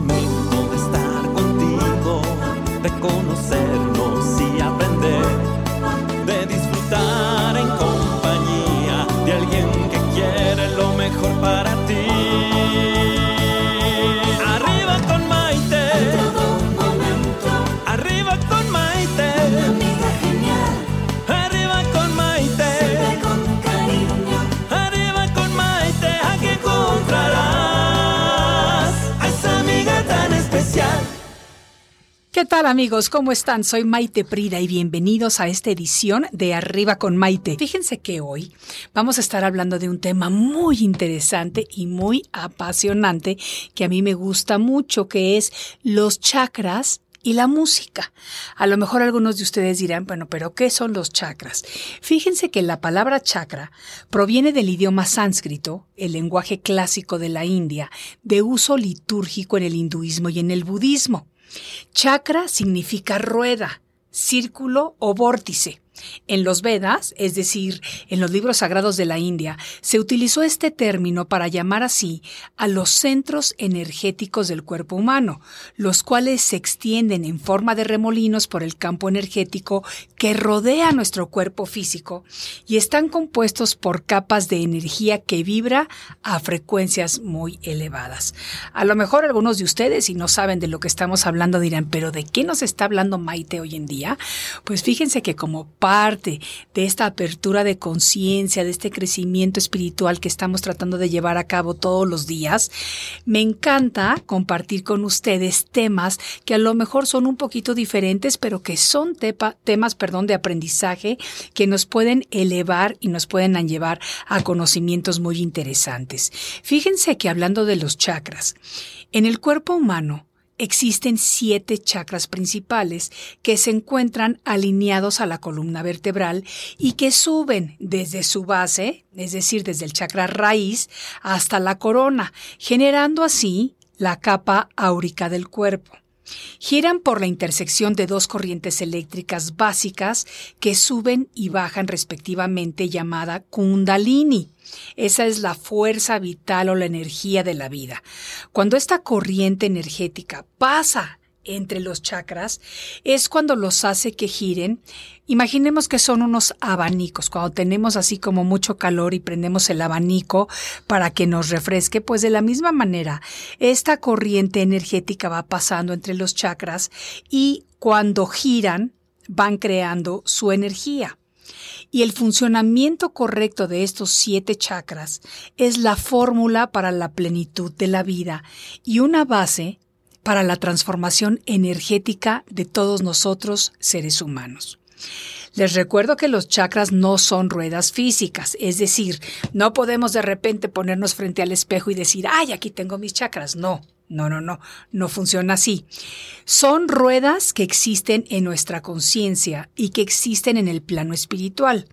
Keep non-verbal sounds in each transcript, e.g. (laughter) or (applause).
momento de estar contigo, de conocernos y aprender, de disfrutar ¿Qué tal amigos? ¿Cómo están? Soy Maite Prida y bienvenidos a esta edición de Arriba con Maite. Fíjense que hoy vamos a estar hablando de un tema muy interesante y muy apasionante que a mí me gusta mucho, que es los chakras y la música. A lo mejor algunos de ustedes dirán, bueno, pero ¿qué son los chakras? Fíjense que la palabra chakra proviene del idioma sánscrito, el lenguaje clásico de la India, de uso litúrgico en el hinduismo y en el budismo. Chakra significa rueda, círculo o vórtice. En los Vedas, es decir, en los libros sagrados de la India, se utilizó este término para llamar así a los centros energéticos del cuerpo humano, los cuales se extienden en forma de remolinos por el campo energético que rodea nuestro cuerpo físico y están compuestos por capas de energía que vibra a frecuencias muy elevadas. A lo mejor algunos de ustedes, si no saben de lo que estamos hablando, dirán, pero ¿de qué nos está hablando Maite hoy en día? Pues fíjense que como parte de esta apertura de conciencia, de este crecimiento espiritual que estamos tratando de llevar a cabo todos los días, me encanta compartir con ustedes temas que a lo mejor son un poquito diferentes, pero que son temas, perdón, de aprendizaje que nos pueden elevar y nos pueden llevar a conocimientos muy interesantes. Fíjense que hablando de los chakras, en el cuerpo humano existen siete chakras principales que se encuentran alineados a la columna vertebral y que suben desde su base, es decir, desde el chakra raíz, hasta la corona, generando así la capa áurica del cuerpo. Giran por la intersección de dos corrientes eléctricas básicas que suben y bajan respectivamente llamada kundalini. Esa es la fuerza vital o la energía de la vida. Cuando esta corriente energética pasa entre los chakras, es cuando los hace que giren. Imaginemos que son unos abanicos, cuando tenemos así como mucho calor y prendemos el abanico para que nos refresque, pues de la misma manera, esta corriente energética va pasando entre los chakras y cuando giran, van creando su energía. Y el funcionamiento correcto de estos siete chakras es la fórmula para la plenitud de la vida y una base para la transformación energética de todos nosotros seres humanos. Les recuerdo que los chakras no son ruedas físicas, es decir, no podemos de repente ponernos frente al espejo y decir, ay, aquí tengo mis chakras. No, no, no, no, no funciona así. Son ruedas que existen en nuestra conciencia y que existen en el plano espiritual,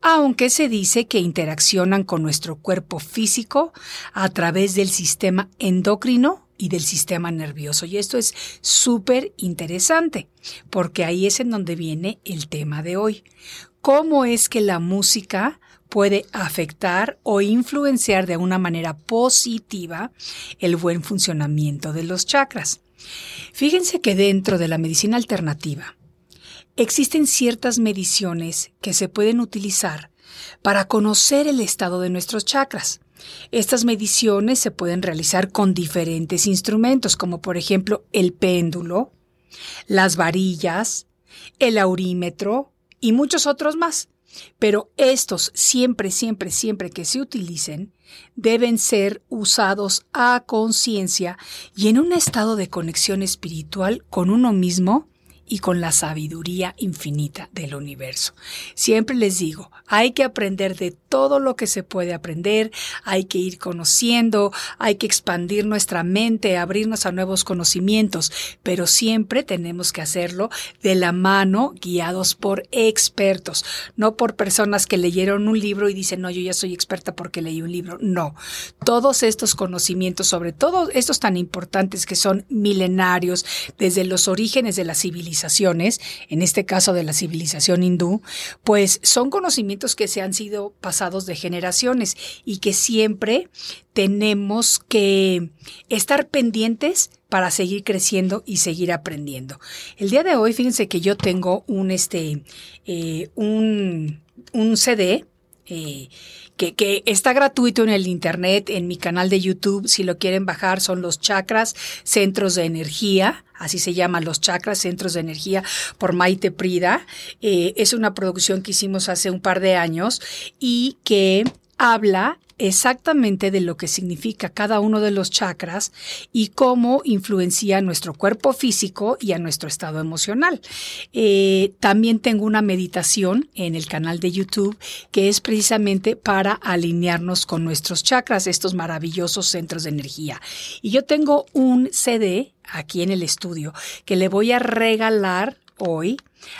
aunque se dice que interaccionan con nuestro cuerpo físico a través del sistema endocrino y del sistema nervioso. Y esto es súper interesante, porque ahí es en donde viene el tema de hoy. ¿Cómo es que la música puede afectar o influenciar de una manera positiva el buen funcionamiento de los chakras? Fíjense que dentro de la medicina alternativa existen ciertas mediciones que se pueden utilizar para conocer el estado de nuestros chakras. Estas mediciones se pueden realizar con diferentes instrumentos, como por ejemplo el péndulo, las varillas, el aurímetro y muchos otros más. Pero estos siempre, siempre, siempre que se utilicen, deben ser usados a conciencia y en un estado de conexión espiritual con uno mismo y con la sabiduría infinita del universo. Siempre les digo, hay que aprender de todo lo que se puede aprender, hay que ir conociendo, hay que expandir nuestra mente, abrirnos a nuevos conocimientos, pero siempre tenemos que hacerlo de la mano, guiados por expertos, no por personas que leyeron un libro y dicen, no, yo ya soy experta porque leí un libro. No, todos estos conocimientos, sobre todo estos tan importantes que son milenarios, desde los orígenes de la civilización, en este caso de la civilización hindú, pues son conocimientos que se han sido pasados de generaciones y que siempre tenemos que estar pendientes para seguir creciendo y seguir aprendiendo. El día de hoy, fíjense que yo tengo un este eh, un, un CD eh, que, que, está gratuito en el internet, en mi canal de YouTube, si lo quieren bajar, son los chakras, centros de energía, así se llaman los chakras, centros de energía, por Maite Prida. Eh, es una producción que hicimos hace un par de años y que habla exactamente de lo que significa cada uno de los chakras y cómo influencia a nuestro cuerpo físico y a nuestro estado emocional. Eh, también tengo una meditación en el canal de YouTube que es precisamente para alinearnos con nuestros chakras, estos maravillosos centros de energía. Y yo tengo un CD aquí en el estudio que le voy a regalar hoy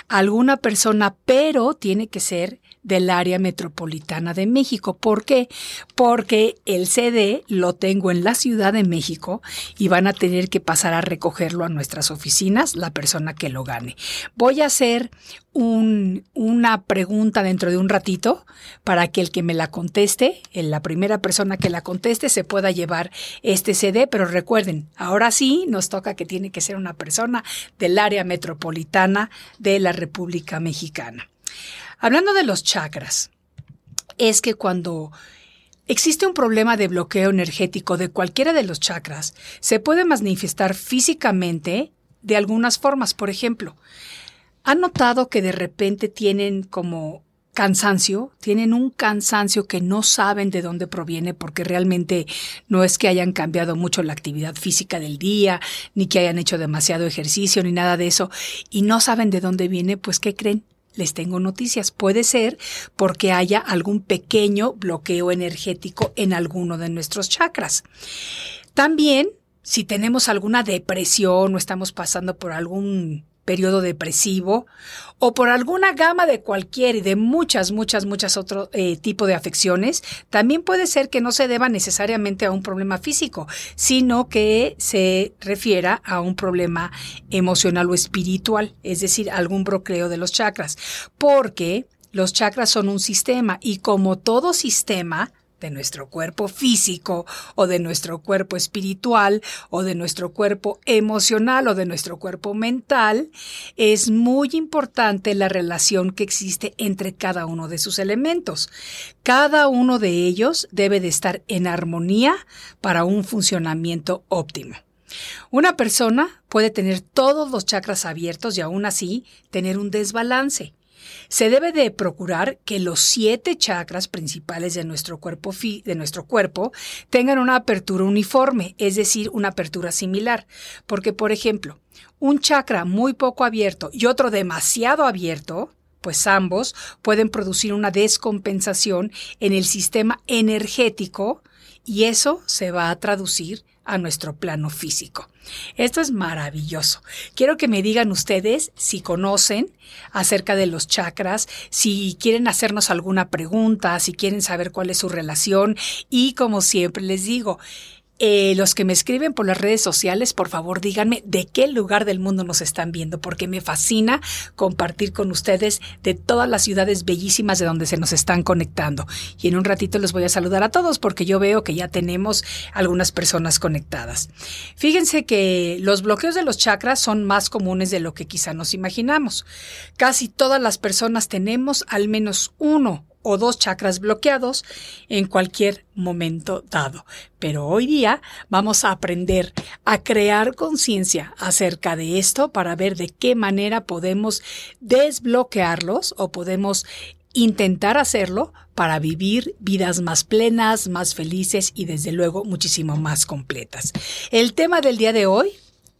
a alguna persona, pero tiene que ser del área metropolitana de México. ¿Por qué? Porque el CD lo tengo en la Ciudad de México y van a tener que pasar a recogerlo a nuestras oficinas la persona que lo gane. Voy a hacer un, una pregunta dentro de un ratito para que el que me la conteste, la primera persona que la conteste, se pueda llevar este CD, pero recuerden, ahora sí nos toca que tiene que ser una persona del área metropolitana de la República Mexicana. Hablando de los chakras, es que cuando existe un problema de bloqueo energético de cualquiera de los chakras, se puede manifestar físicamente de algunas formas. Por ejemplo, ¿han notado que de repente tienen como cansancio, tienen un cansancio que no saben de dónde proviene porque realmente no es que hayan cambiado mucho la actividad física del día, ni que hayan hecho demasiado ejercicio, ni nada de eso, y no saben de dónde viene, pues ¿qué creen? Les tengo noticias. Puede ser porque haya algún pequeño bloqueo energético en alguno de nuestros chakras. También, si tenemos alguna depresión o estamos pasando por algún periodo depresivo o por alguna gama de cualquier y de muchas, muchas, muchas otros eh, tipos de afecciones, también puede ser que no se deba necesariamente a un problema físico, sino que se refiera a un problema emocional o espiritual, es decir, algún bloqueo de los chakras, porque los chakras son un sistema y como todo sistema, de nuestro cuerpo físico o de nuestro cuerpo espiritual o de nuestro cuerpo emocional o de nuestro cuerpo mental, es muy importante la relación que existe entre cada uno de sus elementos. Cada uno de ellos debe de estar en armonía para un funcionamiento óptimo. Una persona puede tener todos los chakras abiertos y aún así tener un desbalance. Se debe de procurar que los siete chakras principales de nuestro cuerpo, de nuestro cuerpo tengan una apertura uniforme, es decir, una apertura similar. Porque, por ejemplo, un chakra muy poco abierto y otro demasiado abierto, pues ambos pueden producir una descompensación en el sistema energético y eso se va a traducir a nuestro plano físico. Esto es maravilloso. Quiero que me digan ustedes si conocen acerca de los chakras, si quieren hacernos alguna pregunta, si quieren saber cuál es su relación y como siempre les digo, eh, los que me escriben por las redes sociales, por favor díganme de qué lugar del mundo nos están viendo, porque me fascina compartir con ustedes de todas las ciudades bellísimas de donde se nos están conectando. Y en un ratito les voy a saludar a todos porque yo veo que ya tenemos algunas personas conectadas. Fíjense que los bloqueos de los chakras son más comunes de lo que quizá nos imaginamos. Casi todas las personas tenemos al menos uno o dos chakras bloqueados en cualquier momento dado. Pero hoy día vamos a aprender a crear conciencia acerca de esto para ver de qué manera podemos desbloquearlos o podemos intentar hacerlo para vivir vidas más plenas, más felices y desde luego muchísimo más completas. El tema del día de hoy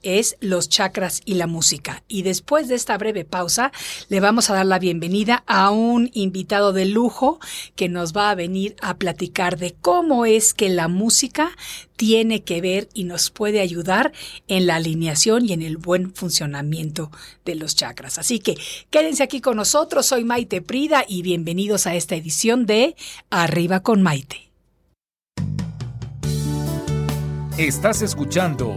es los chakras y la música. Y después de esta breve pausa, le vamos a dar la bienvenida a un invitado de lujo que nos va a venir a platicar de cómo es que la música tiene que ver y nos puede ayudar en la alineación y en el buen funcionamiento de los chakras. Así que quédense aquí con nosotros. Soy Maite Prida y bienvenidos a esta edición de Arriba con Maite. Estás escuchando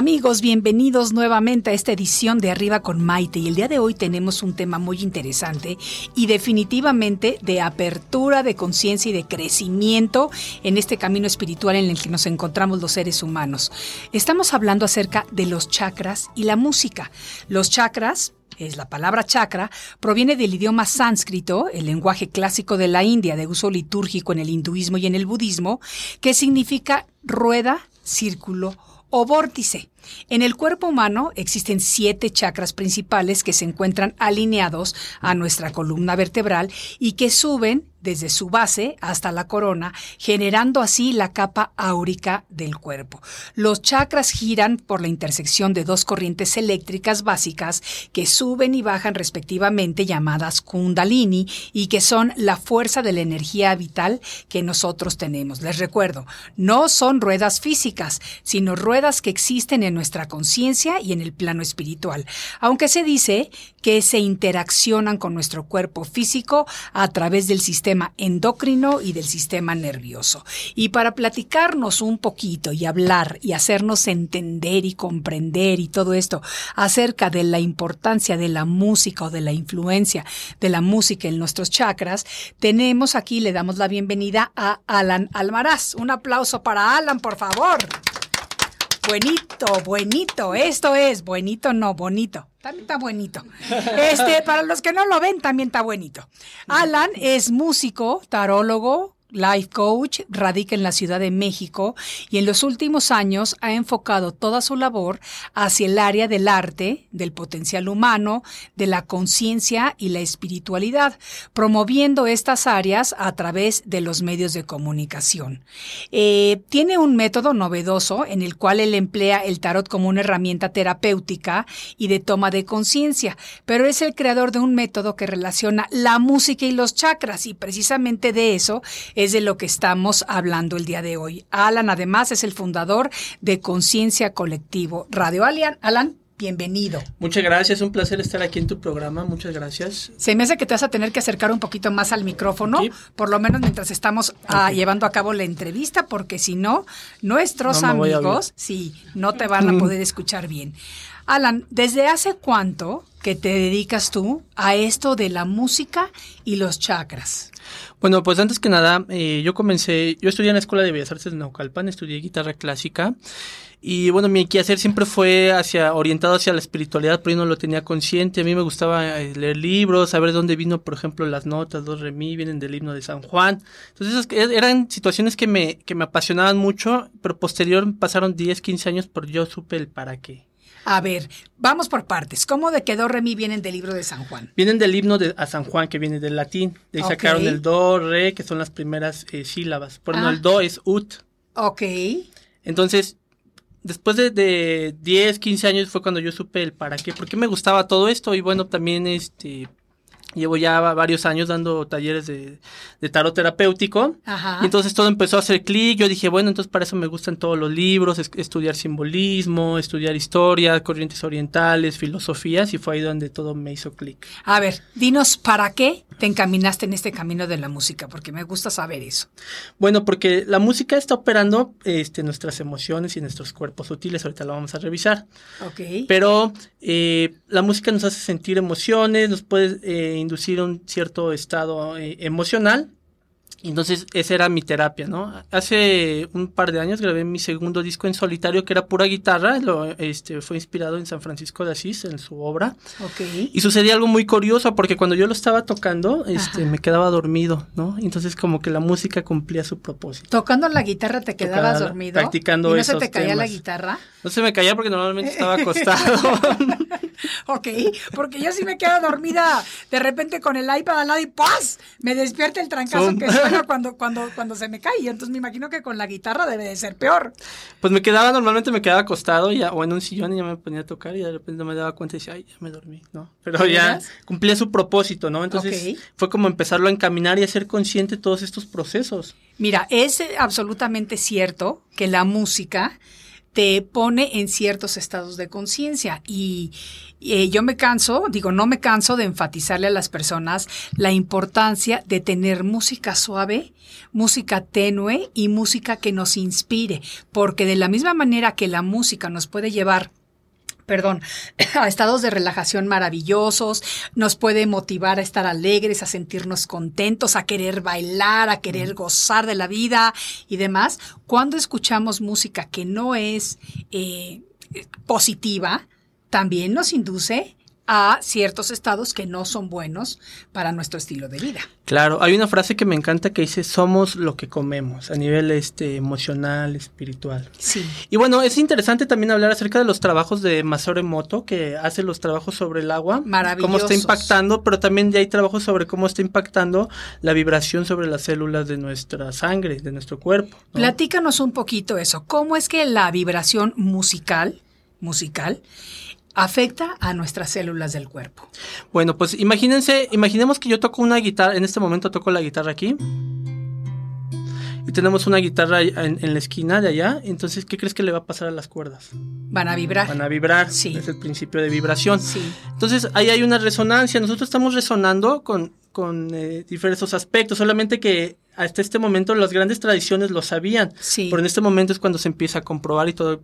Amigos, bienvenidos nuevamente a esta edición de Arriba con Maite y el día de hoy tenemos un tema muy interesante y definitivamente de apertura de conciencia y de crecimiento en este camino espiritual en el que nos encontramos los seres humanos. Estamos hablando acerca de los chakras y la música. Los chakras es la palabra chakra, proviene del idioma sánscrito, el lenguaje clásico de la India de uso litúrgico en el hinduismo y en el budismo, que significa rueda, círculo o vórtice. En el cuerpo humano existen siete chakras principales que se encuentran alineados a nuestra columna vertebral y que suben desde su base hasta la corona, generando así la capa áurica del cuerpo. Los chakras giran por la intersección de dos corrientes eléctricas básicas que suben y bajan respectivamente llamadas kundalini y que son la fuerza de la energía vital que nosotros tenemos. Les recuerdo, no son ruedas físicas, sino ruedas que existen en nuestra conciencia y en el plano espiritual, aunque se dice que se interaccionan con nuestro cuerpo físico a través del sistema endocrino y del sistema nervioso. Y para platicarnos un poquito y hablar y hacernos entender y comprender y todo esto acerca de la importancia de la música o de la influencia de la música en nuestros chakras, tenemos aquí, le damos la bienvenida a Alan Almaraz. Un aplauso para Alan, por favor. Buenito, buenito. Esto es buenito, no bonito. También está buenito. Este, para los que no lo ven, también está buenito. Alan es músico, tarólogo, life coach, radica en la Ciudad de México y en los últimos años ha enfocado toda su labor hacia el área del arte, del potencial humano, de la conciencia y la espiritualidad, promoviendo estas áreas a través de los medios de comunicación. Eh, tiene un método novedoso en el cual él emplea el tarot como una herramienta terapéutica y de toma de conciencia, pero es el creador de un método que relaciona la música y los chakras y precisamente de eso es de lo que estamos hablando el día de hoy. Alan además es el fundador de Conciencia Colectivo Radio. Alan, Alan, bienvenido. Muchas gracias, un placer estar aquí en tu programa, muchas gracias. Se me hace que te vas a tener que acercar un poquito más al micrófono, por lo menos mientras estamos ah, llevando a cabo la entrevista, porque si no, nuestros No amigos, sí, no te van a (laughs) poder escuchar bien. Alan, ¿desde hace cuánto que te dedicas tú a esto de la música y los chakras? Bueno, pues antes que nada, eh, yo comencé, yo estudié en la Escuela de Bellas Artes de Naucalpan, estudié guitarra clásica y bueno, mi quehacer siempre fue hacia orientado hacia la espiritualidad, pero yo no lo tenía consciente. A mí me gustaba eh, leer libros, saber dónde vino, por ejemplo, las notas, dos re mi, vienen del himno de San Juan. Entonces, esas que- eran situaciones que me, que me apasionaban mucho, pero posterior pasaron 10, 15 años, pero yo supe el para qué. A ver, vamos por partes. ¿Cómo de que do, re, mi vienen del libro de San Juan? Vienen del himno de, a San Juan, que viene del latín. De ahí sacaron el do, re, que son las primeras eh, sílabas. Por Ah. el do es ut. Ok. Entonces, después de, de 10, 15 años fue cuando yo supe el para qué, por qué me gustaba todo esto y bueno, también este Llevo ya varios años dando talleres de, de tarot terapéutico. Ajá. Y entonces todo empezó a hacer clic. Yo dije, bueno, entonces para eso me gustan todos los libros, es- estudiar simbolismo, estudiar historia, corrientes orientales, filosofías, y fue ahí donde todo me hizo clic. A ver, dinos para qué te encaminaste en este camino de la música, porque me gusta saber eso. Bueno, porque la música está operando este, nuestras emociones y nuestros cuerpos sutiles. Ahorita lo vamos a revisar. Ok. Pero eh, la música nos hace sentir emociones, nos puede eh, inducir a un cierto estado eh, emocional. Entonces, esa era mi terapia, ¿no? Hace un par de años grabé mi segundo disco en solitario, que era pura guitarra. Lo, este, fue inspirado en San Francisco de Asís, en su obra. ok. Y sucedía algo muy curioso, porque cuando yo lo estaba tocando, este, Ajá. me quedaba dormido, ¿no? Entonces, como que la música cumplía su propósito. Tocando la guitarra te quedabas dormido. practicando ¿Y no se te caía la guitarra? No se me caía porque normalmente estaba (laughs) acostado. (laughs) (laughs) Ok, porque yo sí me quedo dormida de repente con el iPad al lado y ¡paz! Me despierta el trancazo que (laughs) suena cuando, cuando, cuando se me cae. Y entonces me imagino que con la guitarra debe de ser peor. Pues me quedaba, normalmente me quedaba acostado ya, o en un sillón y ya me ponía a tocar y de repente me daba cuenta y decía, ay, ya me dormí, ¿no? Pero ¿De ya cumplía su propósito, ¿no? Entonces fue como empezarlo a encaminar y a ser consciente de todos estos procesos. Mira, es absolutamente cierto que la música te pone en ciertos estados de conciencia. Y eh, yo me canso, digo, no me canso de enfatizarle a las personas la importancia de tener música suave, música tenue y música que nos inspire, porque de la misma manera que la música nos puede llevar perdón, (laughs) a estados de relajación maravillosos, nos puede motivar a estar alegres, a sentirnos contentos, a querer bailar, a querer gozar de la vida y demás. Cuando escuchamos música que no es eh, positiva, también nos induce a ciertos estados que no son buenos para nuestro estilo de vida. Claro, hay una frase que me encanta que dice, somos lo que comemos, a nivel este, emocional, espiritual. Sí. Y bueno, es interesante también hablar acerca de los trabajos de Masaru Emoto, que hace los trabajos sobre el agua, cómo está impactando, pero también ya hay trabajos sobre cómo está impactando la vibración sobre las células de nuestra sangre, de nuestro cuerpo. ¿no? Platícanos un poquito eso. ¿Cómo es que la vibración musical, musical, afecta a nuestras células del cuerpo? Bueno, pues imagínense, imaginemos que yo toco una guitarra, en este momento toco la guitarra aquí. Y tenemos una guitarra en, en la esquina de allá, entonces, ¿qué crees que le va a pasar a las cuerdas? Van a vibrar. Van a vibrar, Sí. es el principio de vibración. Sí. Entonces, ahí hay una resonancia, nosotros estamos resonando con, con eh, diversos aspectos, solamente que hasta este momento las grandes tradiciones lo sabían, Sí. pero en este momento es cuando se empieza a comprobar y todo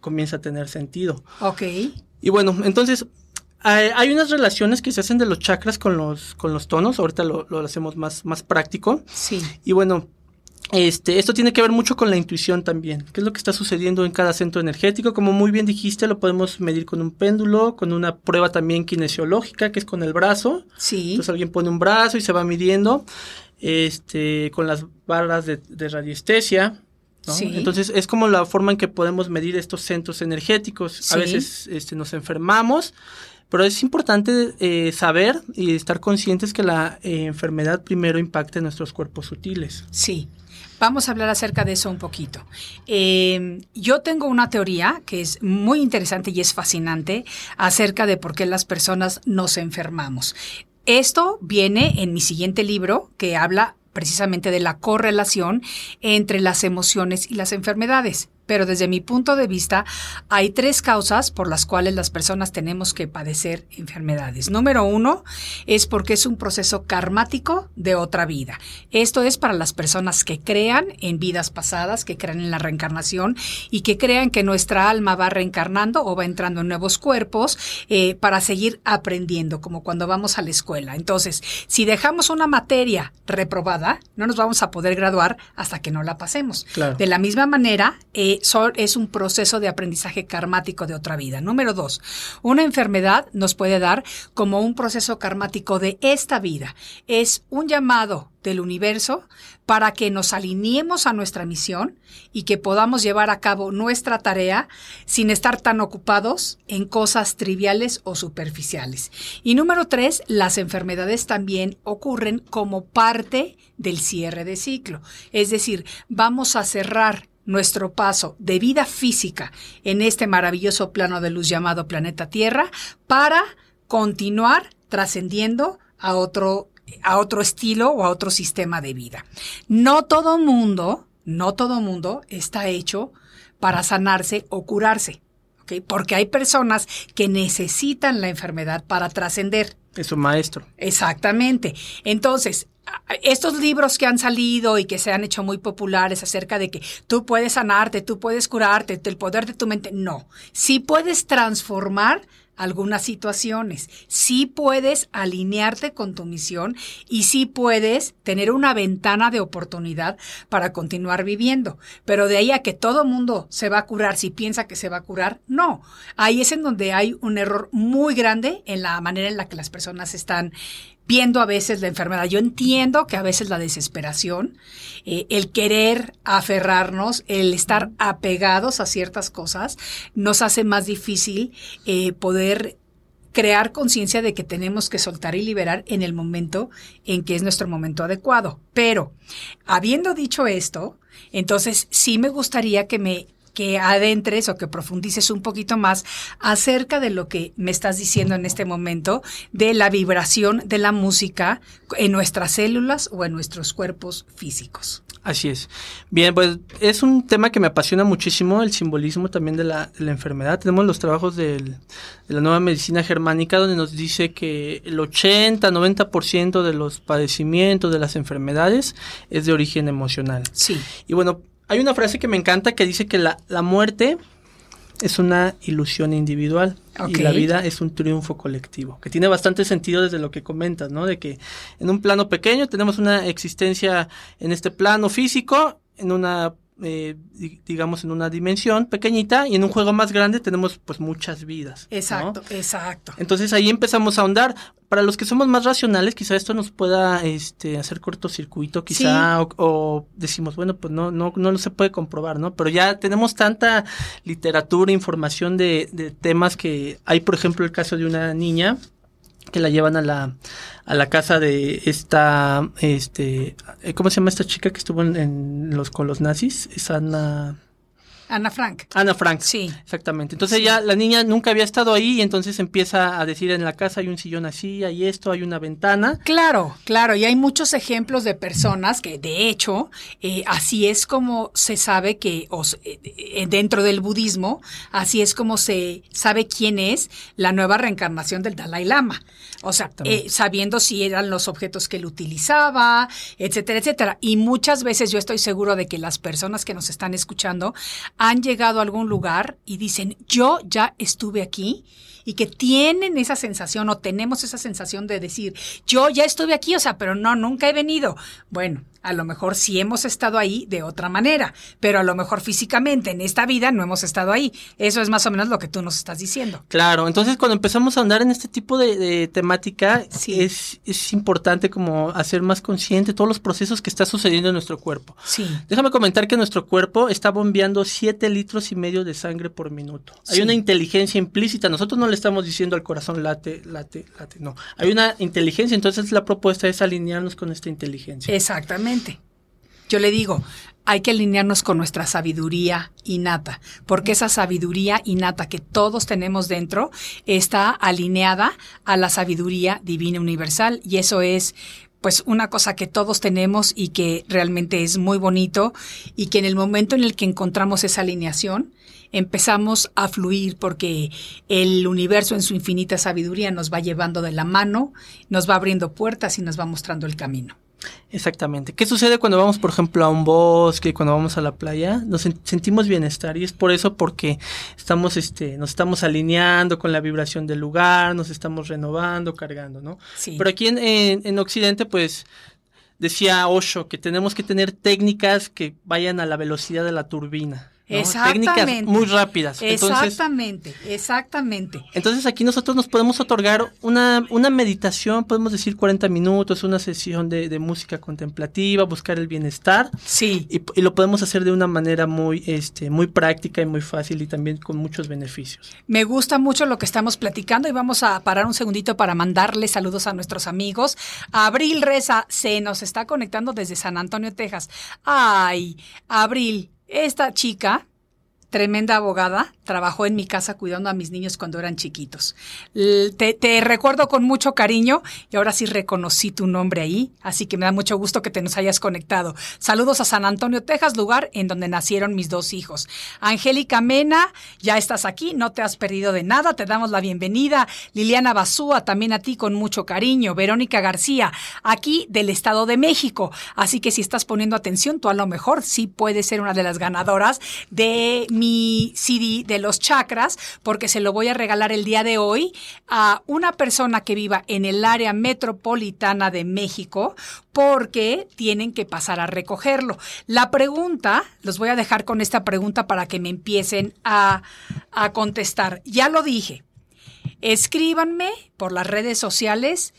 comienza a tener sentido. Ok. Y bueno, entonces hay, hay unas relaciones que se hacen de los chakras con los, con los tonos, ahorita lo, lo hacemos más, más práctico. Sí. Y bueno, este, esto tiene que ver mucho con la intuición también. ¿Qué es lo que está sucediendo en cada centro energético? Como muy bien dijiste, lo podemos medir con un péndulo, con una prueba también kinesiológica, que es con el brazo. Sí. Entonces alguien pone un brazo y se va midiendo, este, con las barras de, de radiestesia. ¿No? Sí. Entonces es como la forma en que podemos medir estos centros energéticos. Sí. A veces este, nos enfermamos, pero es importante eh, saber y estar conscientes que la eh, enfermedad primero impacta en nuestros cuerpos sutiles. Sí. Vamos a hablar acerca de eso un poquito. Eh, yo tengo una teoría que es muy interesante y es fascinante acerca de por qué las personas nos enfermamos. Esto viene en mi siguiente libro que habla precisamente de la correlación entre las emociones y las enfermedades. Pero desde mi punto de vista, hay tres causas por las cuales las personas tenemos que padecer enfermedades. Número uno es porque es un proceso karmático de otra vida. Esto es para las personas que crean en vidas pasadas, que crean en la reencarnación y que crean que nuestra alma va reencarnando o va entrando en nuevos cuerpos eh, para seguir aprendiendo, como cuando vamos a la escuela. Entonces, si dejamos una materia reprobada, no nos vamos a poder graduar hasta que no la pasemos. Claro. De la misma manera, es un proceso de aprendizaje karmático de otra vida. Número dos, una enfermedad nos puede dar como un proceso karmático de esta vida. Es un llamado del universo para que nos alineemos a nuestra misión y que podamos llevar a cabo nuestra tarea sin estar tan ocupados en cosas triviales o superficiales. Y número tres, las enfermedades también ocurren como parte del cierre de ciclo. Es decir, vamos a cerrar nuestro paso de vida física en este maravilloso plano de luz llamado planeta Tierra para continuar trascendiendo a otro a otro estilo o a otro sistema de vida. No todo mundo, no todo mundo está hecho para sanarse o curarse. Porque hay personas que necesitan la enfermedad para trascender. Es un maestro. Exactamente. Entonces, estos libros que han salido y que se han hecho muy populares acerca de que tú puedes sanarte, tú puedes curarte, el poder de tu mente, no. Sí puedes transformar algunas situaciones. Sí puedes alinearte con tu misión y sí puedes tener una ventana de oportunidad para continuar viviendo. Pero de ahí a que todo mundo se va a curar si piensa que se va a curar, no. Ahí es en donde hay un error muy grande en la manera en la que las personas están viendo a veces la enfermedad. Yo entiendo que a veces la desesperación, eh, el querer aferrarnos, el estar apegados a ciertas cosas, nos hace más difícil eh, poder crear conciencia de que tenemos que soltar y liberar en el momento en que es nuestro momento adecuado. Pero, habiendo dicho esto, entonces sí me gustaría que me que adentres o que profundices un poquito más acerca de lo que me estás diciendo en este momento de la vibración de la música en nuestras células o en nuestros cuerpos físicos. Así es. Bien, pues es un tema que me apasiona muchísimo, el simbolismo también de la, de la enfermedad. Tenemos los trabajos del, de la nueva medicina germánica donde nos dice que el 80-90% de los padecimientos de las enfermedades es de origen emocional. Sí. Y bueno, hay una frase que me encanta que dice que la, la muerte es una ilusión individual Ok. y la vida es un triunfo colectivo, que tiene bastante sentido desde lo que comentas, ¿no? De que en un plano pequeño tenemos una existencia en este plano físico, en una eh, di- digamos en una dimensión pequeñita y en un juego más grande tenemos pues muchas vidas. ¿no? Exacto, exacto. Entonces ahí empezamos a ahondar. Para los que somos más racionales, quizá esto nos pueda este, hacer cortocircuito, quizá, o, o decimos, bueno, pues no, no, no se puede comprobar, ¿no? Pero ya tenemos tanta literatura, información de, de temas que hay, por ejemplo, el caso de una niña que la llevan a la, a la casa de esta, este, eh, ¿cómo se llama esta chica que estuvo en, en los, con los nazis? Es Ana, Ana Frank. Ana Frank. Sí. Exactamente. Entonces ya la niña nunca había estado ahí y entonces empieza a decir en la casa hay un sillón así, hay esto, hay una ventana. Claro, claro, y hay muchos ejemplos de personas que, de hecho, eh, así es como se sabe que, o eh, eh, dentro del budismo, así es como se sabe quién es la nueva reencarnación del Dalai Lama. O sea, eh, sabiendo si eran los objetos que él utilizaba, etcétera, etcétera. Y muchas veces yo estoy seguro de que las personas que nos están escuchando han llegado a algún lugar y dicen, yo ya estuve aquí y que tienen esa sensación o tenemos esa sensación de decir, yo ya estuve aquí, o sea, pero no, nunca he venido. Bueno, a lo mejor sí hemos estado ahí de otra manera, pero a lo mejor físicamente en esta vida no hemos estado ahí. Eso es más o menos lo que tú nos estás diciendo. Claro, entonces cuando empezamos a andar en este tipo de, de temática, Sí. es, es importante como hacer más consciente todos los procesos que está sucediendo en nuestro cuerpo. Sí. Déjame comentar que nuestro cuerpo está bombeando 7 litros y medio de sangre por minuto. Hay una inteligencia implícita. Nosotros no le estamos diciendo al corazón late, late, late. No. Hay una inteligencia. Entonces la propuesta es alinearnos con esta inteligencia. Exactamente. Yo le digo, hay que alinearnos con nuestra sabiduría innata, porque esa sabiduría innata que todos tenemos dentro está alineada a la sabiduría divina universal y eso es pues una cosa que todos tenemos y que realmente es muy bonito y que en el momento en el que encontramos esa alineación empezamos a fluir porque el universo en su infinita sabiduría nos va llevando de la mano, nos va abriendo puertas y nos va mostrando el camino. Exactamente. ¿Qué sucede cuando vamos, por ejemplo, a un bosque, cuando vamos a la playa? Nos sen- sentimos bienestar y es por eso porque estamos, este, nos estamos alineando con la vibración del lugar, nos estamos renovando, cargando, ¿no? Sí. Pero aquí en, en, en Occidente, pues, decía Osho que tenemos que tener técnicas que vayan a la velocidad de la turbina. ¿No? Exactamente. Técnicas muy rápidas. Entonces, Exactamente, exactamente. entonces aquí nosotros nos podemos otorgar una, una meditación, podemos decir 40 minutos, una sesión de, de música contemplativa, buscar el bienestar Sí. y, y lo podemos hacer de una manera muy, este, muy práctica y muy fácil y también con muchos beneficios. Me gusta mucho lo que estamos platicando y vamos a parar un segundito para mandarle saludos a nuestros amigos. Abril Reza se nos está conectando desde San Antonio, Texas. Ay, Abril, esta chica tremenda abogada, trabajó en mi casa cuidando a mis niños cuando eran chiquitos. Te, recuerdo con mucho cariño y ahora sí reconocí tu nombre ahí, así que me da mucho gusto que te nos hayas conectado. Saludos a San Antonio, Texas, lugar en donde nacieron mis dos hijos. Angélica Mena, ya estás aquí, no te has perdido de nada, te damos la bienvenida. Liliana Basúa, también a ti con mucho cariño. Verónica García, aquí del Estado de México. Así que si estás poniendo atención, tú a lo mejor sí puedes ser una de las ganadoras de mi mi CD de los chakras porque se lo voy a regalar el día de hoy a una persona que viva en el área metropolitana de México porque tienen que pasar a recogerlo. La pregunta, los voy a dejar con esta pregunta para que me empiecen a, a contestar. Ya lo dije. Escríbanme por las redes sociales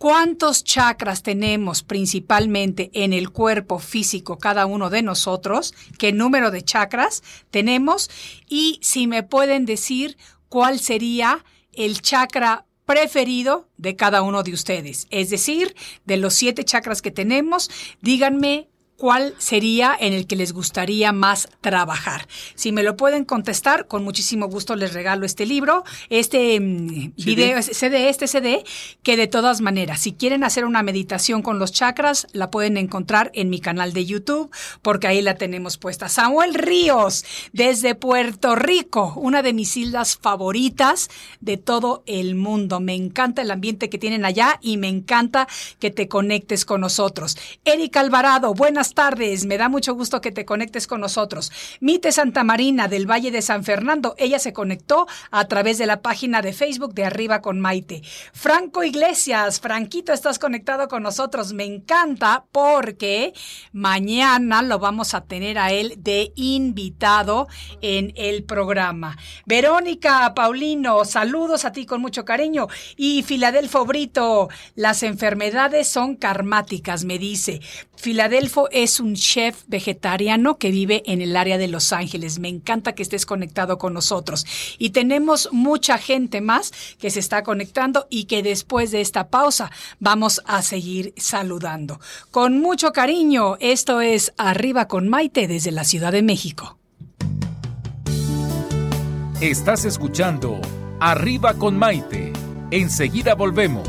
cuántos chakras tenemos principalmente en el cuerpo físico cada uno de nosotros, qué número de chakras tenemos y si me pueden decir cuál sería el chakra preferido de cada uno de ustedes. Es decir, de los siete chakras que tenemos, díganme cuál sería en el que les gustaría más trabajar. Si me lo pueden contestar, con muchísimo gusto les regalo este libro, este mm, video, CD, este CD, que de todas maneras, si quieren hacer una meditación con los chakras, la pueden encontrar en mi canal de YouTube, porque ahí la tenemos puesta. Samuel Ríos, desde Puerto Rico, una de mis islas favoritas de todo el mundo. Me encanta el ambiente que tienen allá y me encanta que te conectes con nosotros. Erika Alvarado, buenas tardes. Me da mucho gusto que te conectes con nosotros. Mite Santa Marina del Valle de San Fernando. Ella se conectó a través de la página de Facebook de Arriba con Maite. Franco Iglesias, Franquito, estás conectado con nosotros. Me encanta porque mañana lo vamos a tener a él de invitado en el programa. Verónica Paulino, saludos a ti con mucho cariño. Y Filadelfo Brito, las enfermedades son karmáticas, me dice. Filadelfo es un chef vegetariano que vive en el área de Los Ángeles. Me encanta que estés conectado con nosotros. Y tenemos mucha gente más que se está conectando y que después de esta pausa vamos a seguir saludando. Con mucho cariño, esto es Arriba con Maite desde la Ciudad de México. Estás escuchando Arriba con Maite. Enseguida volvemos.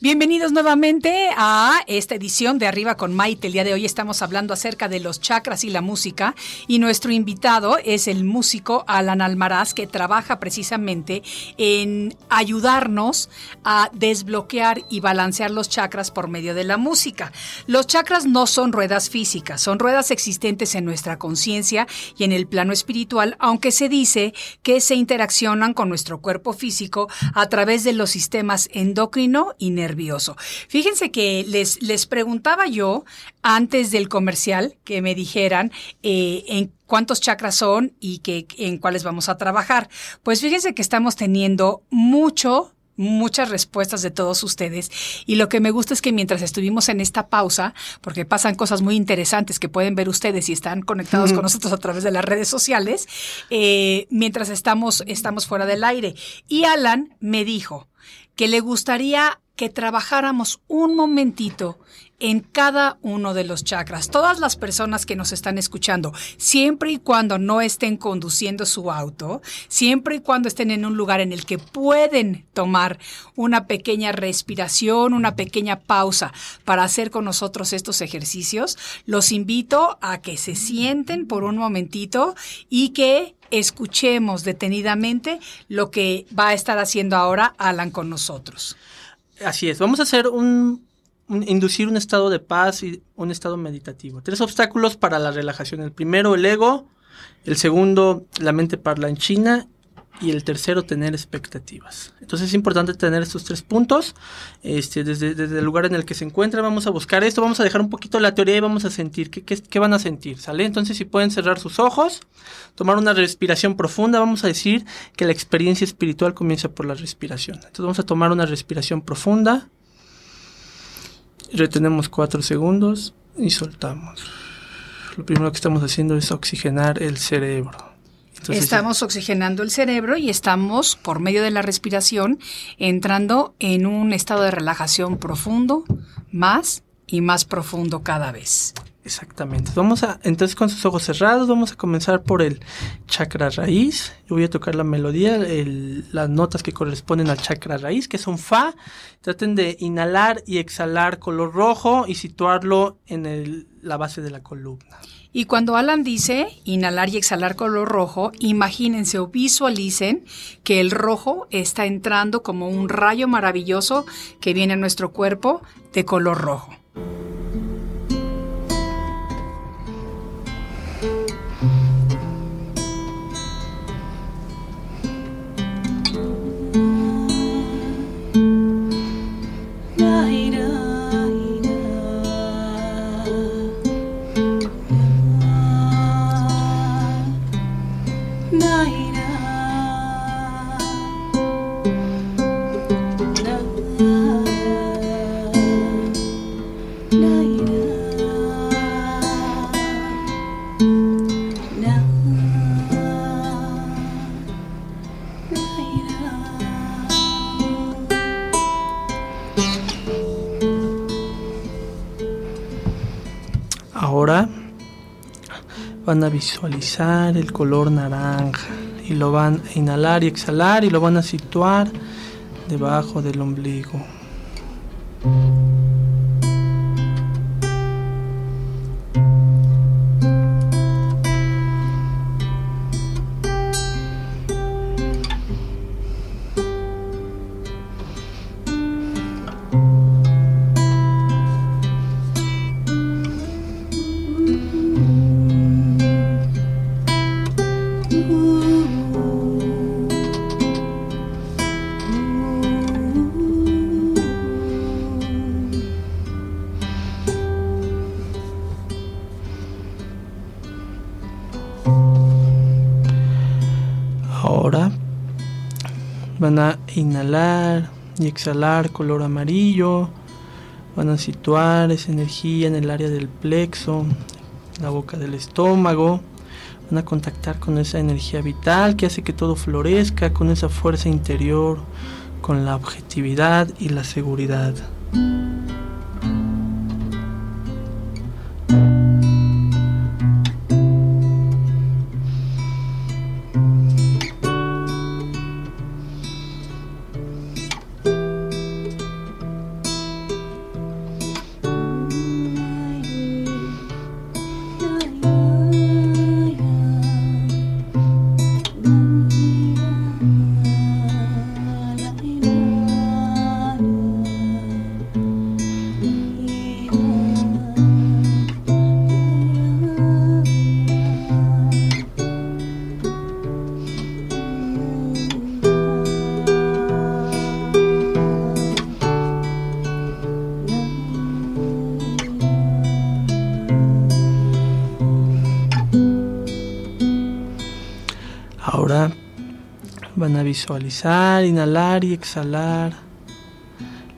Bienvenidos nuevamente a esta edición de Arriba con Maite. El día de hoy estamos hablando acerca de los chakras y la música y nuestro invitado es el músico Alan Almaraz que trabaja precisamente en ayudarnos a desbloquear y balancear los chakras por medio de la música. Los chakras no son ruedas físicas, son ruedas existentes en nuestra conciencia y en el plano espiritual, aunque se dice que se interaccionan con nuestro cuerpo físico a través de los sistemas endocrino y nervioso. Fíjense que les, les preguntaba yo antes del comercial que me dijeran eh, en cuántos chakras son y que, en cuáles vamos a trabajar. Pues fíjense que estamos teniendo mucho muchas respuestas de todos ustedes y lo que me gusta es que mientras estuvimos en esta pausa, porque pasan cosas muy interesantes que pueden ver ustedes si están conectados con nosotros a través de las redes sociales, eh, mientras estamos, estamos fuera del aire. Y Alan me dijo que le gustaría que trabajáramos un momentito en cada uno de los chakras. Todas las personas que nos están escuchando, siempre y cuando no estén conduciendo su auto, siempre y cuando estén en un lugar en el que pueden tomar una pequeña respiración, una pequeña pausa para hacer con nosotros estos ejercicios, los invito a que se sienten por un momentito y que escuchemos detenidamente lo que va a estar haciendo ahora Alan con nosotros. Así es, vamos a hacer un inducir un estado de paz y un estado meditativo. Tres obstáculos para la relajación. El primero, el ego. El segundo, la mente parlanchina. Y el tercero, tener expectativas. Entonces es importante tener estos tres puntos. Este, desde, desde el lugar en el que se encuentra, vamos a buscar esto. Vamos a dejar un poquito la teoría y vamos a sentir. ¿Qué, qué, qué van a sentir? ¿Sale? Entonces, si pueden cerrar sus ojos, tomar una respiración profunda, vamos a decir que la experiencia espiritual comienza por la respiración. Entonces, vamos a tomar una respiración profunda. Retenemos cuatro segundos y soltamos. Lo primero que estamos haciendo es oxigenar el cerebro. Entonces, estamos oxigenando el cerebro y estamos, por medio de la respiración, entrando en un estado de relajación profundo, más y más profundo cada vez. Exactamente. Vamos a, entonces con sus ojos cerrados, vamos a comenzar por el chakra raíz. Yo voy a tocar la melodía, el, las notas que corresponden al chakra raíz, que son fa. Traten de inhalar y exhalar color rojo y situarlo en el, la base de la columna. Y cuando Alan dice inhalar y exhalar color rojo, imagínense o visualicen que el rojo está entrando como un rayo maravilloso que viene a nuestro cuerpo de color rojo. Visualizar el color naranja y lo van a inhalar y exhalar y lo van a situar debajo del ombligo. Y exhalar color amarillo. Van a situar esa energía en el área del plexo, la boca del estómago. Van a contactar con esa energía vital que hace que todo florezca, con esa fuerza interior, con la objetividad y la seguridad. Visualizar, inhalar y exhalar.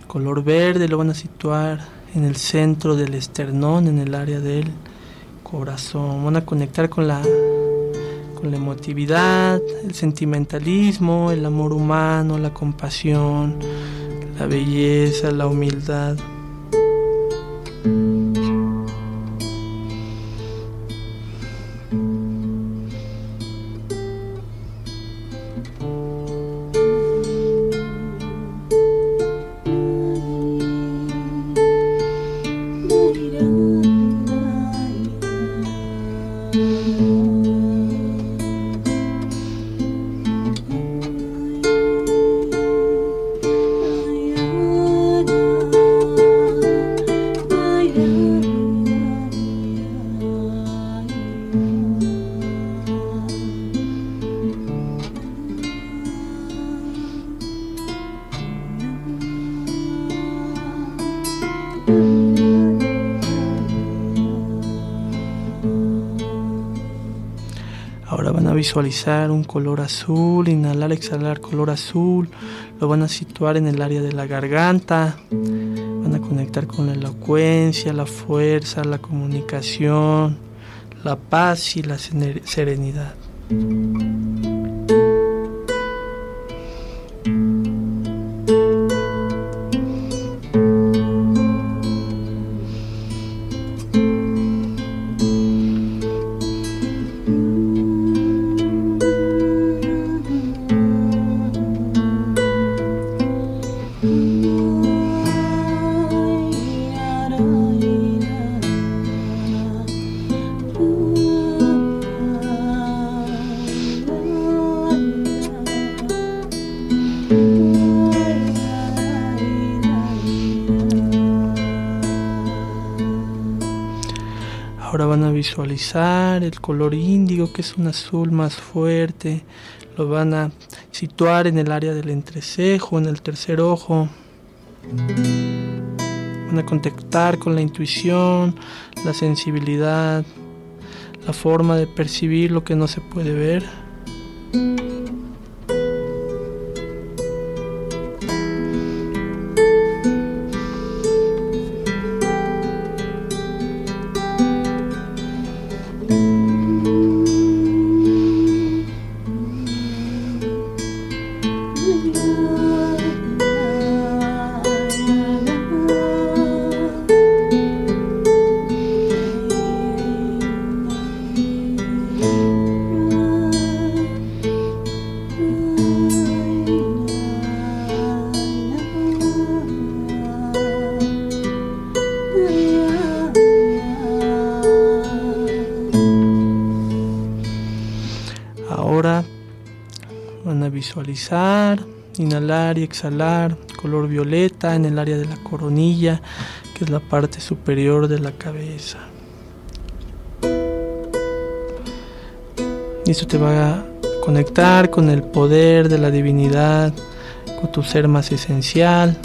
El color verde lo van a situar en el centro del esternón, en el área del corazón. Van a conectar con la, con la emotividad, el sentimentalismo, el amor humano, la compasión, la belleza, la humildad. Visualizar un color azul, inhalar, exhalar color azul, lo van a situar en el área de la garganta, van a conectar con la elocuencia, la fuerza, la comunicación, la paz y la serenidad. Visualizar el color índigo, que es un azul más fuerte. Lo van a situar en el área del entrecejo, en el tercer ojo. Van a contactar con la intuición, la sensibilidad, la forma de percibir lo que no se puede ver. Inhalar y exhalar, color violeta en el área de la coronilla, que es la parte superior de la cabeza. Y esto te va a conectar con el poder de la divinidad, con tu ser más esencial.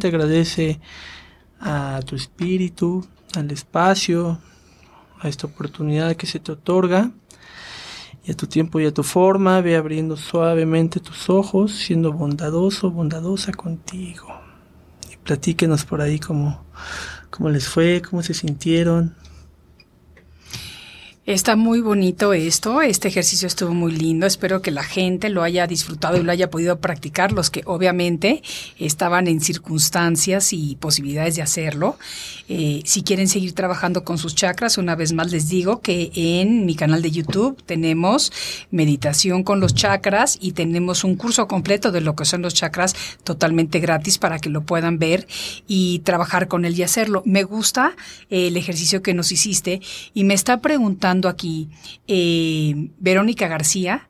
Suavemente, agradece a tu espíritu, al espacio, a esta oportunidad que se te otorga y a tu tiempo y a tu forma, ve abriendo suavemente tus ojos, siendo bondadoso, bondadosa contigo. Y platíquenos por ahí cómo, cómo les fue, cómo se sintieron. Está muy bonito esto, este ejercicio estuvo muy lindo, espero que la gente lo haya disfrutado y lo haya podido practicar, los que obviamente estaban en circunstancias y posibilidades de hacerlo. Eh, si quieren seguir trabajando con sus chakras, una vez más les digo que en mi canal de YouTube tenemos meditación con los chakras y tenemos un curso completo de lo que son los chakras totalmente gratis para que lo puedan ver y trabajar con él y hacerlo. Me gusta el ejercicio que nos hiciste y me está preguntando aquí eh, Verónica García.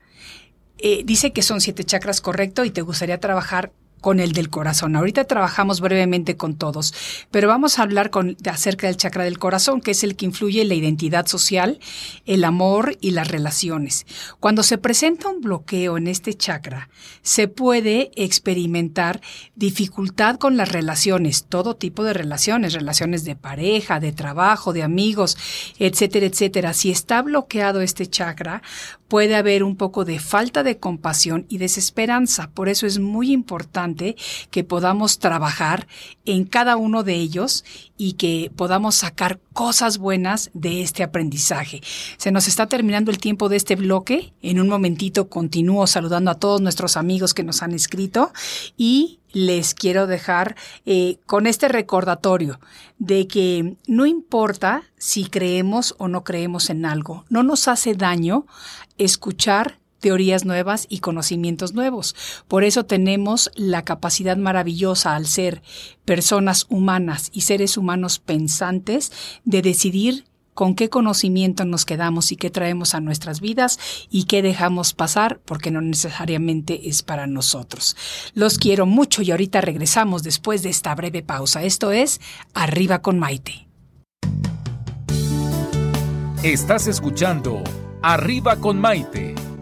Eh, dice que son siete chakras correcto y te gustaría trabajar con el del corazón. Ahorita trabajamos brevemente con todos, pero vamos a hablar con, acerca del chakra del corazón, que es el que influye en la identidad social, el amor y las relaciones. Cuando se presenta un bloqueo en este chakra, se puede experimentar dificultad con las relaciones, todo tipo de relaciones, relaciones de pareja, de trabajo, de amigos, etcétera, etcétera. Si está bloqueado este chakra, puede haber un poco de falta de compasión y desesperanza. Por eso es muy importante que podamos trabajar en cada uno de ellos y que podamos sacar cosas buenas de este aprendizaje. Se nos está terminando el tiempo de este bloque. En un momentito continúo saludando a todos nuestros amigos que nos han escrito y les quiero dejar eh, con este recordatorio de que no importa si creemos o no creemos en algo, no nos hace daño escuchar teorías nuevas y conocimientos nuevos. Por eso tenemos la capacidad maravillosa al ser personas humanas y seres humanos pensantes de decidir con qué conocimiento nos quedamos y qué traemos a nuestras vidas y qué dejamos pasar porque no necesariamente es para nosotros. Los quiero mucho y ahorita regresamos después de esta breve pausa. Esto es Arriba con Maite. Estás escuchando Arriba con Maite.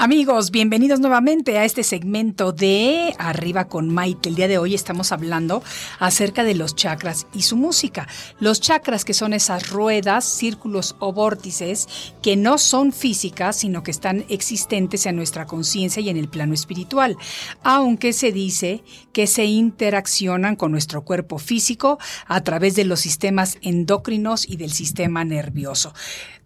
Amigos, bienvenidos nuevamente a este segmento de Arriba con Maite. El día de hoy estamos hablando acerca de los chakras y su música. Los chakras que son esas ruedas, círculos o vórtices que no son físicas, sino que están existentes en nuestra conciencia y en el plano espiritual, aunque se dice que se interaccionan con nuestro cuerpo físico a través de los sistemas endocrinos y del sistema nervioso.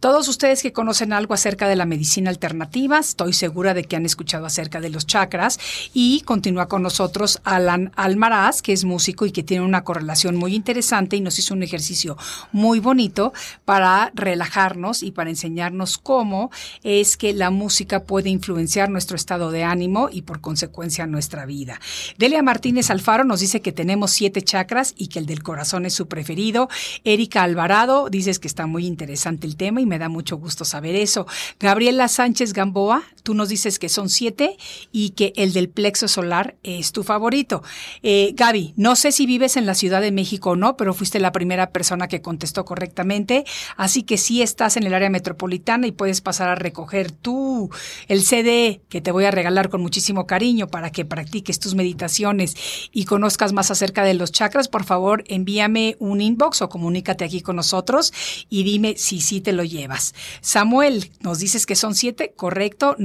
Todos ustedes que conocen algo acerca de la medicina alternativa, estoy segura de que han escuchado acerca de los chakras y continúa con nosotros Alan Almaraz, que es músico y que tiene una correlación muy interesante y nos hizo un ejercicio muy bonito para relajarnos y para enseñarnos cómo es que la música puede influenciar nuestro estado de ánimo y por consecuencia nuestra vida. Delia Martínez Alfaro nos dice que tenemos siete chakras y que el del corazón es su preferido. Erika Alvarado dices que está muy interesante el tema y me da mucho gusto saber eso. Gabriela Sánchez Gamboa, tú nos dices que son siete y que el del plexo solar es tu favorito. Eh, Gaby, no sé si vives en la Ciudad de México o no, pero fuiste la primera persona que contestó correctamente, así que sí estás en el área metropolitana y puedes pasar a recoger tú el CD que te voy a regalar con muchísimo cariño para que practiques tus meditaciones y conozcas más acerca de los chakras. Por favor, envíame un inbox o comunícate aquí con nosotros y dime si sí te lo llevas. Samuel, nos dices que son siete, correcto.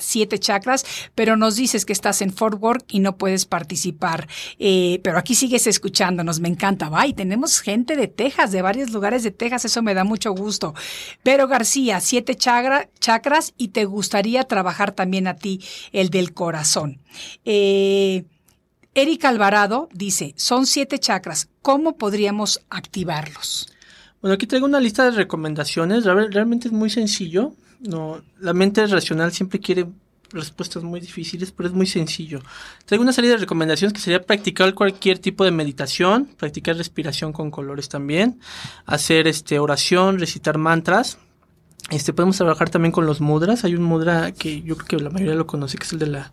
Siete chakras, pero nos dices que estás en Fort Worth y no puedes participar. Eh, pero aquí sigues escuchándonos, me encanta. Ay, tenemos gente de Texas, de varios lugares de Texas, eso me da mucho gusto. Pero García, siete chakras y te gustaría trabajar también a ti el del corazón. Eh, Erika Alvarado dice, son siete chakras, ¿cómo podríamos activarlos? Bueno, aquí traigo una lista de recomendaciones. Real- Realmente es muy sencillo. No, la mente racional siempre quiere respuestas muy difíciles, pero es muy sencillo. Traigo una serie de recomendaciones que sería practicar cualquier tipo de meditación, practicar respiración con colores también, hacer este oración, recitar mantras. Este podemos trabajar también con los mudras. Hay un mudra que yo creo que la mayoría lo conoce, que es el de la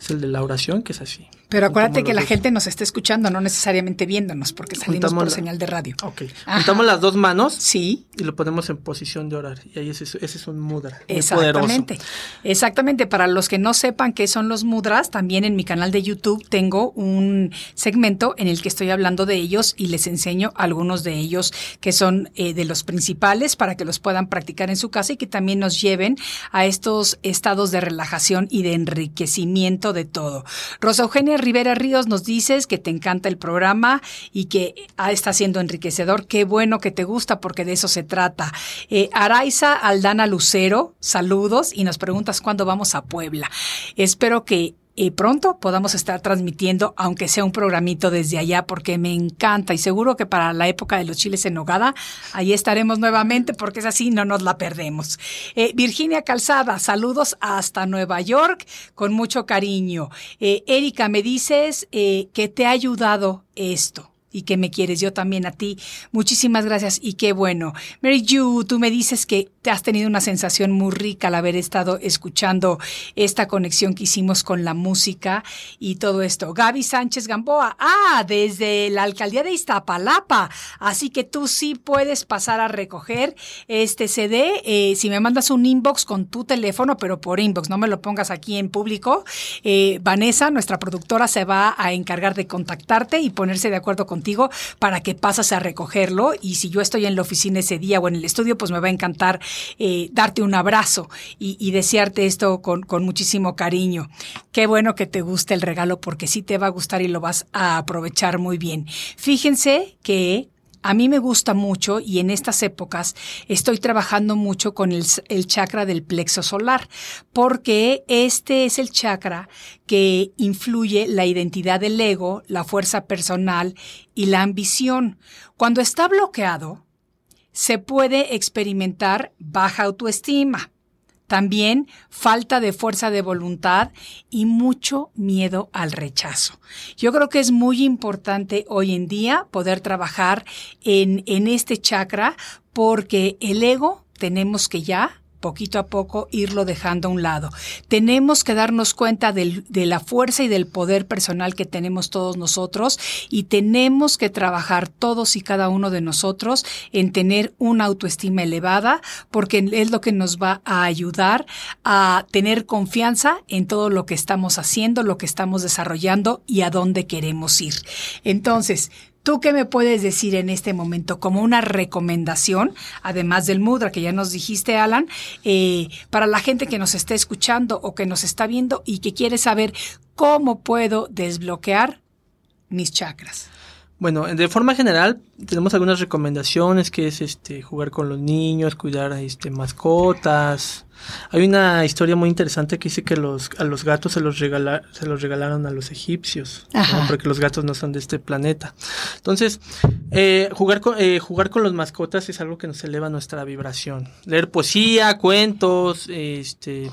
es el de la oración, que es así. Pero acuérdate que la gente nos está escuchando, no necesariamente viéndonos, porque salimos por señal de radio. Ok. Juntamos las dos manos. Sí. Y lo ponemos en posición de orar. Y ahí ese, ese es un mudra. Exactamente. Exactamente. Para los que no sepan qué son los mudras, también en mi canal de YouTube tengo un segmento en el que estoy hablando de ellos y les enseño algunos de ellos que son eh, de los principales para que los puedan practicar en su casa y que también nos lleven a estos estados de relajación y de enriquecimiento de todo. Rosa Eugenia Rivera Ríos nos dices que te encanta el programa y que ah, está siendo enriquecedor. Qué bueno que te gusta porque de eso se trata. Eh, Araiza Aldana Lucero, saludos y nos preguntas cuándo vamos a Puebla. Espero que y pronto podamos estar transmitiendo, aunque sea un programito desde allá, porque me encanta y seguro que para la época de los chiles en nogada, ahí estaremos nuevamente, porque es así, no nos la perdemos. Eh, Virginia Calzada, saludos hasta Nueva York, con mucho cariño. Eh, Erika, me dices eh, que te ha ayudado esto y que me quieres, yo también a ti. Muchísimas gracias y qué bueno. Mary Yu, tú me dices que te has tenido una sensación muy rica al haber estado escuchando esta conexión que hicimos con la música y todo esto. Gaby Sánchez Gamboa, ah, desde la alcaldía de Iztapalapa. Así que tú sí puedes pasar a recoger este CD. Eh, si me mandas un inbox con tu teléfono, pero por inbox, no me lo pongas aquí en público. Eh, Vanessa, nuestra productora, se va a encargar de contactarte y ponerse de acuerdo contigo para que pasas a recogerlo. Y si yo estoy en la oficina ese día o en el estudio, pues me va a encantar eh, darte un abrazo y, desearte esto con, con, muchísimo cariño. Qué bueno que te guste el regalo porque sí te va a gustar y lo vas a aprovechar muy bien. Fíjense que a mí me gusta mucho y en estas épocas estoy trabajando mucho con el, el, chakra del plexo solar, porque este es el chakra que influye la identidad del ego, la fuerza personal y la ambición. Cuando está bloqueado, se puede experimentar baja autoestima, también falta de fuerza de voluntad y mucho miedo al rechazo. Yo creo que es muy importante hoy en día poder trabajar en, en este chakra porque el ego tenemos que ya poquito a poco irlo dejando a un lado. Tenemos que darnos cuenta de la fuerza y del poder personal que tenemos todos nosotros y tenemos que trabajar todos y cada uno de nosotros en tener una autoestima elevada porque es lo que nos va a ayudar a tener confianza en todo lo que estamos haciendo, lo que estamos desarrollando y a dónde queremos ir. Entonces, ¿Tú qué me puedes decir en este momento como una recomendación, además del mudra que ya nos dijiste, Alan, eh, para la gente que nos está escuchando o que nos está viendo y que quiere saber cómo puedo desbloquear mis chakras? Bueno, de forma general tenemos algunas recomendaciones que es este jugar con los niños, cuidar este mascotas. Hay una historia muy interesante que dice que los a los gatos se los regala, se los regalaron a los egipcios, porque los gatos no son de este planeta. Entonces, eh, jugar con eh, jugar con los mascotas es algo que nos eleva nuestra vibración. Leer poesía, cuentos, este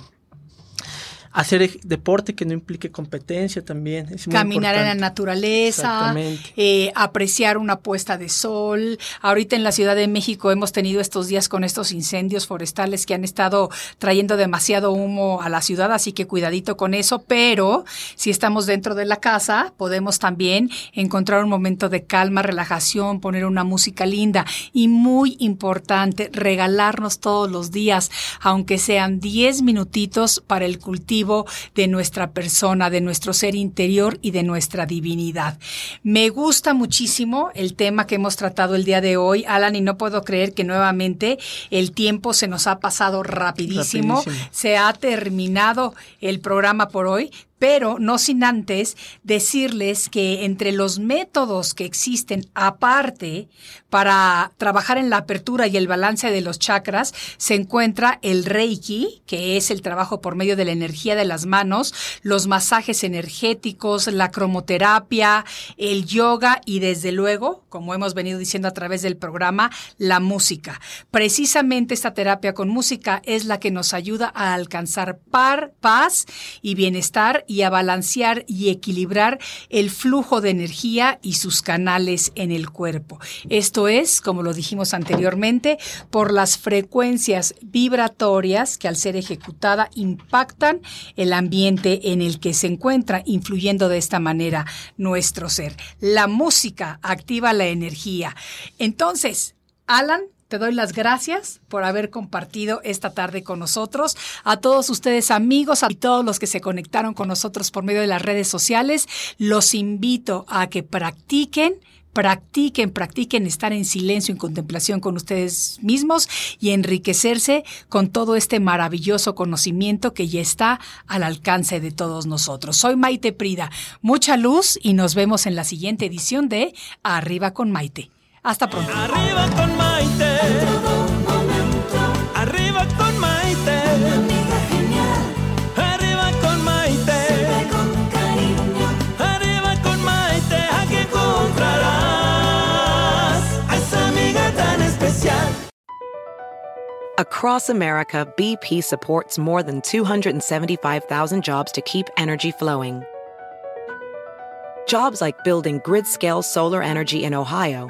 hacer deporte que no implique competencia también. Es Caminar en la naturaleza, eh, apreciar una puesta de sol. Ahorita en la Ciudad de México hemos tenido estos días con estos incendios forestales que han estado trayendo demasiado humo a la ciudad, así que cuidadito con eso, pero si estamos dentro de la casa, podemos también encontrar un momento de calma, relajación, poner una música linda y muy importante, regalarnos todos los días, aunque sean 10 minutitos para el cultivo de nuestra persona, de nuestro ser interior y de nuestra divinidad. Me gusta muchísimo el tema que hemos tratado el día de hoy, Alan, y no puedo creer que nuevamente el tiempo se nos ha pasado rapidísimo. Se ha terminado el programa por hoy, pero no sin antes decirles que entre los métodos que existen aparte para trabajar en la apertura y el balance de los chakras se encuentra el Reiki, que es el trabajo por medio de la energía de las manos, los masajes energéticos, la cromoterapia, el yoga y desde luego, como hemos venido diciendo a través del programa, la música. Precisamente esta terapia con música es la que nos ayuda a alcanzar par, paz y bienestar y a balancear y equilibrar el flujo de energía y sus canales en el cuerpo. Esto es, como lo dijimos anteriormente, por las frecuencias vibratorias que al ser ejecutada impactan el ambiente en el que se encuentra, influyendo de esta manera nuestro ser. La música activa la energía. Entonces, Alan, te doy las gracias por haber compartido esta tarde con nosotros. A todos ustedes amigos y todos los que se conectaron con nosotros por medio de las redes sociales, los invito a que practiquen practiquen, practiquen estar en silencio, en contemplación con ustedes mismos y enriquecerse con todo este maravilloso conocimiento que ya está al alcance de todos nosotros. Soy Maite Prida, mucha luz y nos vemos en la siguiente edición de Arriba con Maite. Hasta pronto. Arriba con Maite. Arriba con Maite. Arriba con Maite. sirve con cariño. Arriba con Maite. Aquí encontrarás a esa amiga tan especial. Across America, BP supports more than 275,000 jobs to keep energy flowing. Jobs like building grid scale solar energy in Ohio